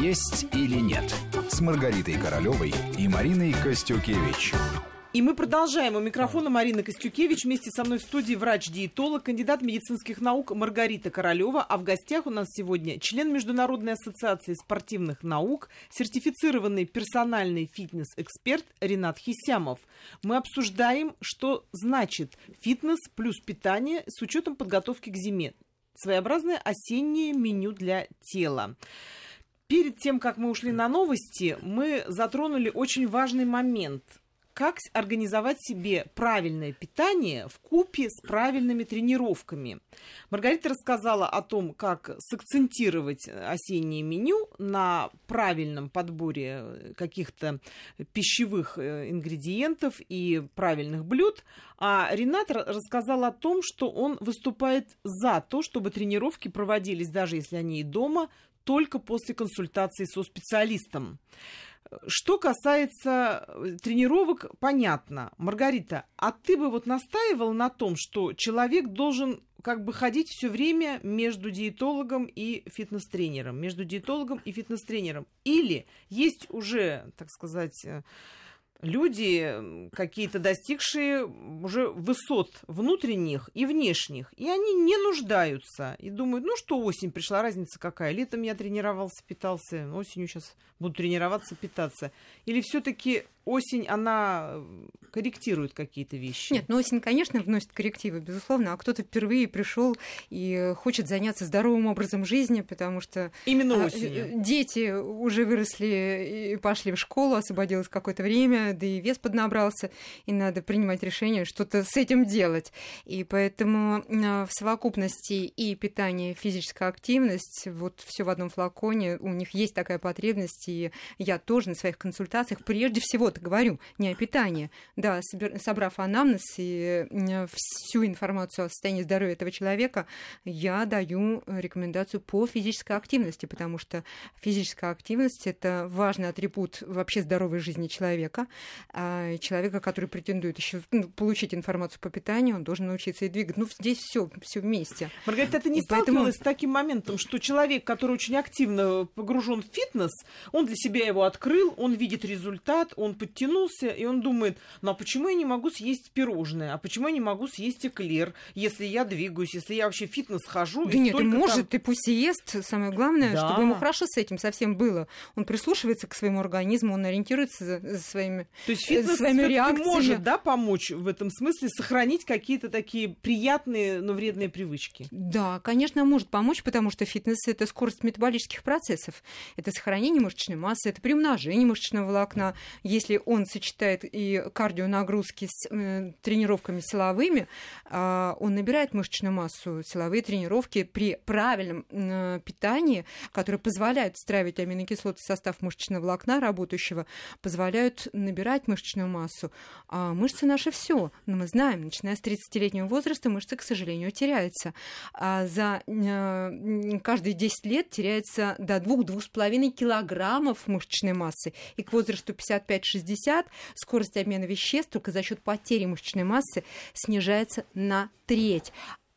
«Есть или нет» с Маргаритой Королевой и Мариной Костюкевич. И мы продолжаем. У микрофона Марина Костюкевич. Вместе со мной в студии врач-диетолог, кандидат медицинских наук Маргарита Королева. А в гостях у нас сегодня член Международной ассоциации спортивных наук, сертифицированный персональный фитнес-эксперт Ренат Хисямов. Мы обсуждаем, что значит фитнес плюс питание с учетом подготовки к зиме. Своеобразное осеннее меню для тела. Перед тем, как мы ушли на новости, мы затронули очень важный момент – как организовать себе правильное питание в купе с правильными тренировками. Маргарита рассказала о том, как сакцентировать осеннее меню на правильном подборе каких-то пищевых э, ингредиентов и правильных блюд, а Ренат рассказал о том, что он выступает за то, чтобы тренировки проводились, даже если они и дома, только после консультации со специалистом. Что касается э, тренировок, понятно. Маргарита, а ты бы вот настаивал на том, что человек должен как бы ходить все время между диетологом и фитнес-тренером, между диетологом и фитнес-тренером. Или есть уже, так сказать, э, люди, какие-то достигшие уже высот внутренних и внешних, и они не нуждаются и думают, ну что осень пришла, разница какая, летом я тренировался, питался, осенью сейчас буду тренироваться, питаться. Или все-таки осень, она э, корректирует какие-то вещи. Нет, ну осень, конечно, вносит коррективы, безусловно, а кто-то впервые пришел и хочет заняться здоровым образом жизни, потому что Именно а, осенью. Э, дети уже выросли и пошли в школу, освободилось какое-то время, да и вес поднабрался, и надо принимать решение что-то с этим делать. И поэтому в совокупности и питание, и физическая активность, вот все в одном флаконе, у них есть такая потребность, и я тоже на своих консультациях прежде всего вот говорю, не о питании. Да, собрав анамнез и всю информацию о состоянии здоровья этого человека, я даю рекомендацию по физической активности, потому что физическая активность – это важный атрибут вообще здоровой жизни человека. А человека, который претендует еще ну, получить информацию по питанию, он должен научиться и двигать. Ну, здесь все, все вместе. Маргарита, ты не сталкивалась поэтому... с таким моментом, что человек, который очень активно погружен в фитнес, он для себя его открыл, он видит результат, он подтянулся, и он думает, ну а почему я не могу съесть пирожное, а почему я не могу съесть эклер, если я двигаюсь, если я вообще в фитнес хожу? Да нет, может, там... ты пусть и ест, самое главное, да. чтобы ему хорошо с этим совсем было. Он прислушивается к своему организму, он ориентируется за, за своими То есть фитнес своими реакциями. может, да, помочь в этом смысле, сохранить какие-то такие приятные, но вредные привычки? Да, конечно, может помочь, потому что фитнес – это скорость метаболических процессов, это сохранение мышечной массы, это приумножение мышечного волокна. Если если он сочетает и кардионагрузки с э, тренировками силовыми, э, он набирает мышечную массу. Силовые тренировки при правильном э, питании, которое позволяет встраивать аминокислоты в состав мышечного волокна работающего, позволяют набирать мышечную массу. А мышцы наши все. Но мы знаем, начиная с 30-летнего возраста мышцы, к сожалению, теряются. А за э, каждые 10 лет теряется до 2-2,5 килограммов мышечной массы. И к возрасту 55-60 60, скорость обмена веществ только за счет потери мышечной массы снижается на треть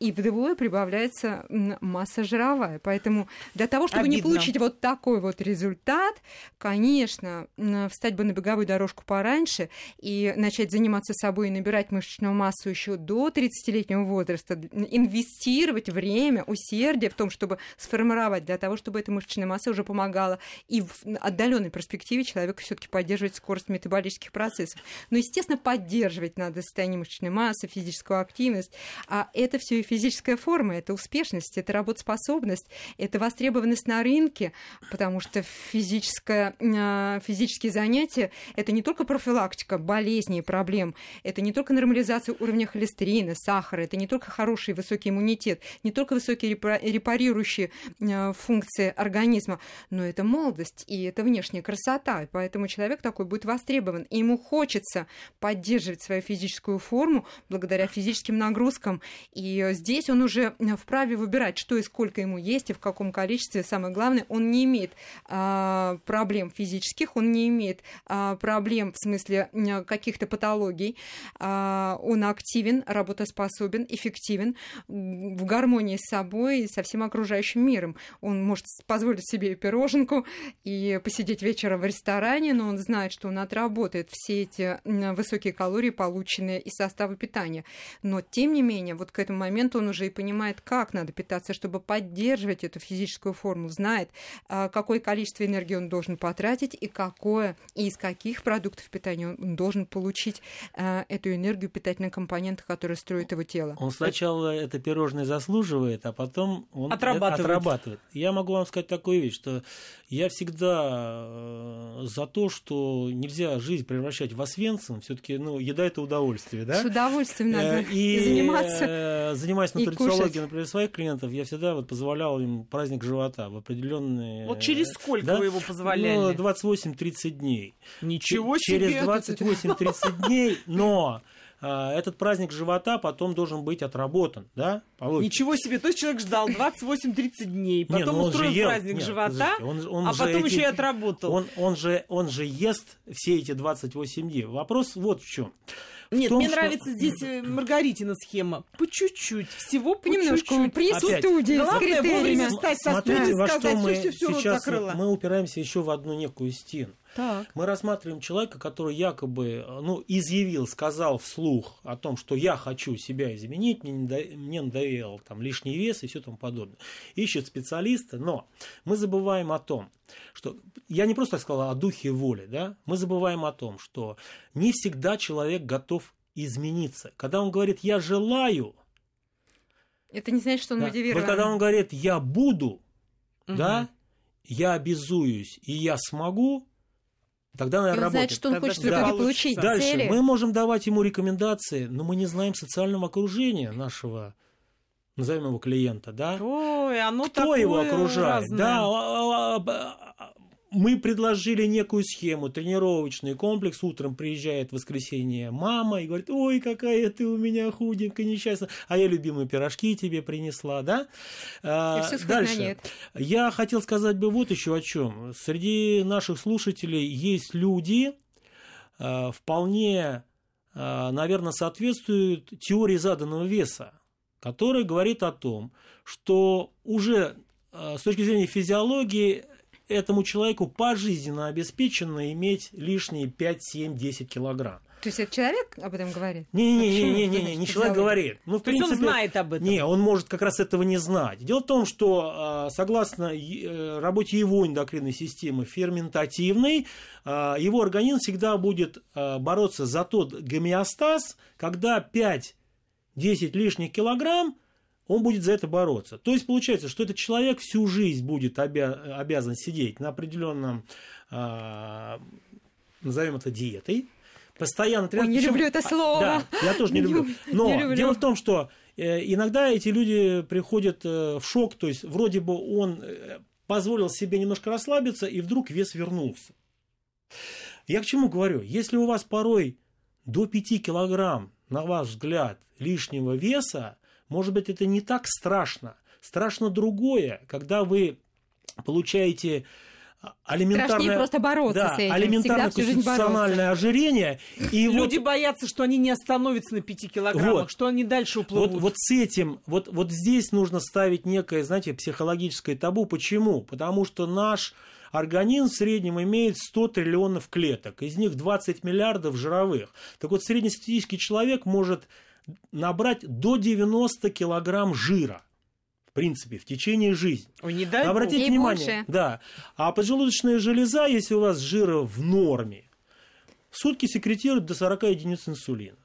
и вдвое прибавляется масса жировая. Поэтому для того, чтобы Обидно. не получить вот такой вот результат, конечно, встать бы на беговую дорожку пораньше и начать заниматься собой и набирать мышечную массу еще до 30-летнего возраста, инвестировать время, усердие в том, чтобы сформировать, для того, чтобы эта мышечная масса уже помогала и в отдаленной перспективе человеку все-таки поддерживать скорость метаболических процессов. Но, естественно, поддерживать надо состояние мышечной массы, физическую активность, а это все физическая форма, это успешность, это работоспособность, это востребованность на рынке, потому что физическое, а, физические занятия – это не только профилактика болезней и проблем, это не только нормализация уровня холестерина, сахара, это не только хороший высокий иммунитет, не только высокие репарирующие а, функции организма, но это молодость и это внешняя красота, и поэтому человек такой будет востребован, и ему хочется поддерживать свою физическую форму благодаря физическим нагрузкам и здесь он уже вправе выбирать, что и сколько ему есть и в каком количестве. Самое главное, он не имеет а, проблем физических, он не имеет а, проблем в смысле каких-то патологий. А, он активен, работоспособен, эффективен, в гармонии с собой и со всем окружающим миром. Он может позволить себе и пироженку, и посидеть вечером в ресторане, но он знает, что он отработает все эти высокие калории, полученные из состава питания. Но, тем не менее, вот к этому моменту он уже и понимает, как надо питаться, чтобы поддерживать эту физическую форму, знает, а, какое количество энергии он должен потратить и какое, и из каких продуктов питания он должен получить а, эту энергию, питательные компоненты, которые строят его тело. Он сначала это пирожное заслуживает, а потом он отрабатывает. отрабатывает. Я могу вам сказать такую вещь, что я всегда э, за то, что нельзя жизнь превращать в освенцим, все таки ну, еда – это удовольствие, да? С удовольствием надо Э, и заниматься. э, занимаясь нутрициологией, например, своих клиентов, я всегда вот позволял им праздник живота в определенные... Вот через сколько да? вы его позволяли? Ну, 28-30 дней. Ничего себе! Через 28-30 дней, но а, этот праздник живота потом должен быть отработан, да? по логике. Ничего себе, то есть человек ждал 28-30 дней, Не, потом ну он же устроил ел. праздник Нет, живота, подождите, он- он а же потом эти- еще и отработал. Он, он, же, он же ест все эти 28 дней. Вопрос вот в чем. Нет, том, мне что- нравится здесь э, Маргаритина схема. По чуть-чуть, всего по Понемножку чуть-чуть. при Опять. студии с Главное вовремя встать со студии, что сказать, мы все, все, рот сейчас закрыла. мы упираемся еще в одну некую стену. Так. Мы рассматриваем человека, который якобы ну, изъявил, сказал вслух о том, что я хочу себя изменить, мне, надо- мне надоел там, лишний вес и все тому подобное. Ищет специалиста, но мы забываем о том, что я не просто так сказал о духе воли, да? мы забываем о том, что не всегда человек готов измениться. Когда он говорит «я желаю», Это не значит, что он да, мотивирован. вот когда он говорит «я буду», Мгм. да, я обязуюсь и я смогу, тогда она он знает, работает. что он Тогда хочет получится. получить Дальше цели. мы можем давать ему рекомендации, но мы не знаем социального окружения нашего, назовем его клиента, да? Ой, оно Кто такое его окружает? разное. Да, а, а, а, мы предложили некую схему, тренировочный комплекс. Утром приезжает в воскресенье мама и говорит, ой, какая ты у меня худенькая, несчастная. А я любимые пирожки тебе принесла, да? А, Дальше. нет. Я хотел сказать бы вот еще о чем. Среди наших слушателей есть люди, а, вполне, наверное, соответствуют теории заданного веса, которая говорит о том, что уже а, с точки зрения физиологии этому человеку пожизненно обеспечено иметь лишние 5, 7, 10 килограмм. То есть это человек об этом говорит? Не-не-не, Почему? не, не, человек говорит. Ну, в То есть он принципе, знает об этом. не, он может как раз этого не знать. Дело в том, что а, согласно э, работе его эндокринной системы ферментативной, а, его организм всегда будет а, бороться за тот гомеостаз, когда 5-10 лишних килограмм он будет за это бороться. То есть получается, что этот человек всю жизнь будет обя- обязан сидеть на определенном, а, назовем это диетой, постоянно Ой, не Причем- люблю это слово. Да, я тоже не люблю. Но не люблю. дело в том, что э, иногда эти люди приходят э, в шок, то есть вроде бы он э, позволил себе немножко расслабиться, и вдруг вес вернулся. Я к чему говорю? Если у вас порой до 5 килограмм, на ваш взгляд, лишнего веса, может быть, это не так страшно. Страшно другое, когда вы получаете алиментарное, Страшнее просто бороться да, с этим. алиментарное конституциональное ожирение. И вот Люди боятся, что они не остановятся на 5 килограммах, Вот. что они дальше уплывут. Вот, вот с этим, вот, вот здесь нужно ставить некое, знаете, психологическое табу. Почему? Потому что наш организм в среднем имеет 100 триллионов клеток, из них 20 миллиардов жировых. Так вот, среднестатистический человек может набрать до 90 килограмм жира, в принципе, в течение жизни. Ой, не дай. Обратите И внимание, больше. да. А поджелудочная железа, если у вас жира в норме, в сутки секретирует до 40 единиц инсулина.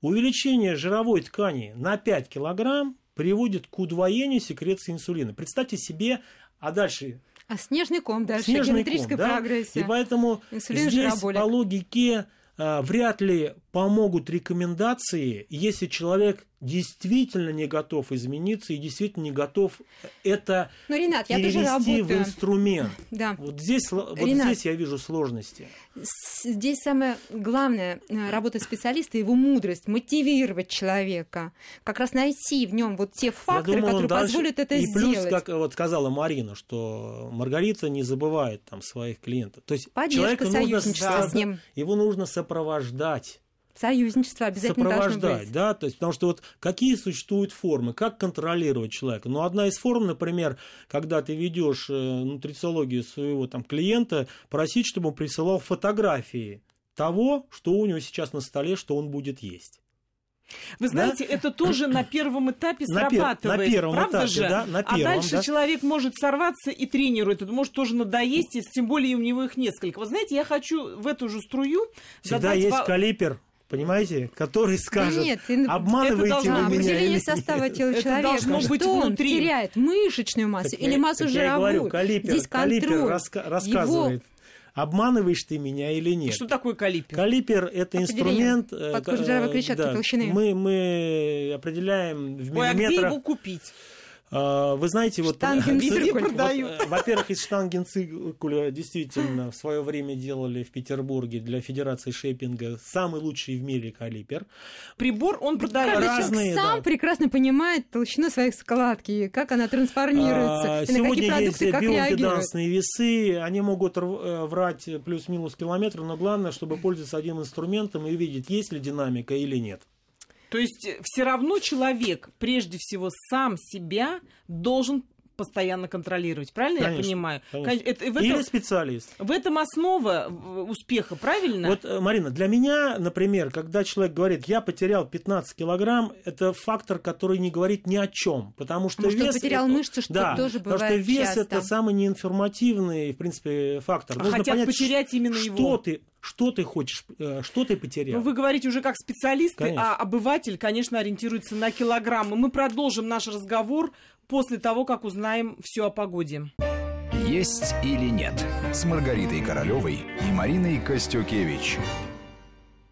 Увеличение жировой ткани на 5 килограмм приводит к удвоению секреции инсулина. Представьте себе, а дальше А снежный ком дальше, снежный геометрическая ком, да? прогрессия. И поэтому Инсулин, здесь жироболик. по логике вряд ли помогут рекомендации, если человек действительно не готов измениться и действительно не готов это Но, Ренат, я тоже перевести в инструмент. Да. Вот здесь, вот Ренат. здесь я вижу сложности. Здесь самое главное э, работа специалиста, его мудрость, мотивировать человека, как раз найти в нем вот те факторы, думаю, которые дальше- позволят это и сделать. плюс, как вот сказала Марина, что Маргарита не забывает там своих клиентов. То есть Поддержка, человеку нужно с ним. его нужно сопровождать. Союзничество обязательно сопровождать, быть. да, то есть, потому что вот какие существуют формы, как контролировать человека. Ну, одна из форм, например, когда ты ведешь э, нутрициологию своего там клиента, просить, чтобы он присылал фотографии того, что у него сейчас на столе, что он будет есть. Вы знаете, это тоже на первом этапе На пер- срабатывает. на первом правда этапе, же? да, на а первом, дальше да. человек может сорваться и тренирует. Это может тоже надоесть, если тем более у него их несколько. Вы знаете, я хочу в эту же струю Всегда задать есть ва- калипер, понимаете, который скажет, нет, обманываете это вы должно А, меня или определение нет. состава тела Это человека. должно быть что он внутри. теряет мышечную массу Так или я- массу так я жировую. говорю, калипер, Здесь калипер раска- рассказывает, обманываешь ты меня или нет. Что такое калипер? Калипер – это инструмент, э, Под жировой э, клетчаткой да, толщины. Мы, мы определяем в Ой, а где миллиметрах. его купить? А, Вы знаете, вот, э, во-первых, из штангенциркуля действительно в свое время делали в Петербурге для Федерации шейпинга самый лучший в мире калипер. Прибор, он продает. разные, сам да. прекрасно понимает толщину своей складки, как она трансформируется, А, и на какие Сегодня продукты есть как реагирует. весы, они могут э, врать плюс-минус километр, но главное, чтобы пользоваться одним инструментом и видеть, есть ли динамика или нет. То есть все равно человек, прежде всего, сам себя должен постоянно контролировать. Правильно я Конечно, понимаю? конечно. Кон- это- в, Или этом, специалист. в этом основа успеха, правильно? Вот, э, Марина, для меня, например, когда человек говорит, я потерял 15 килограмм, это фактор, который не говорит ни о чем, потому что Может, он вес потерял это- мышцу, что да, тоже потому что бывает вес часто. это самый неинформативный, в принципе, фактор. А Нужно хотят понять, потерять именно что его. ты, что ты хочешь, э, что ты потерял. Ну, вы говорите уже как специалисты, Конечно. а обыватель, конечно, ориентируется на килограммы. Мы продолжим наш разговор после того, как узнаем все о погоде. «Есть или нет» с Маргаритой Королевой и Мариной Костюкевич.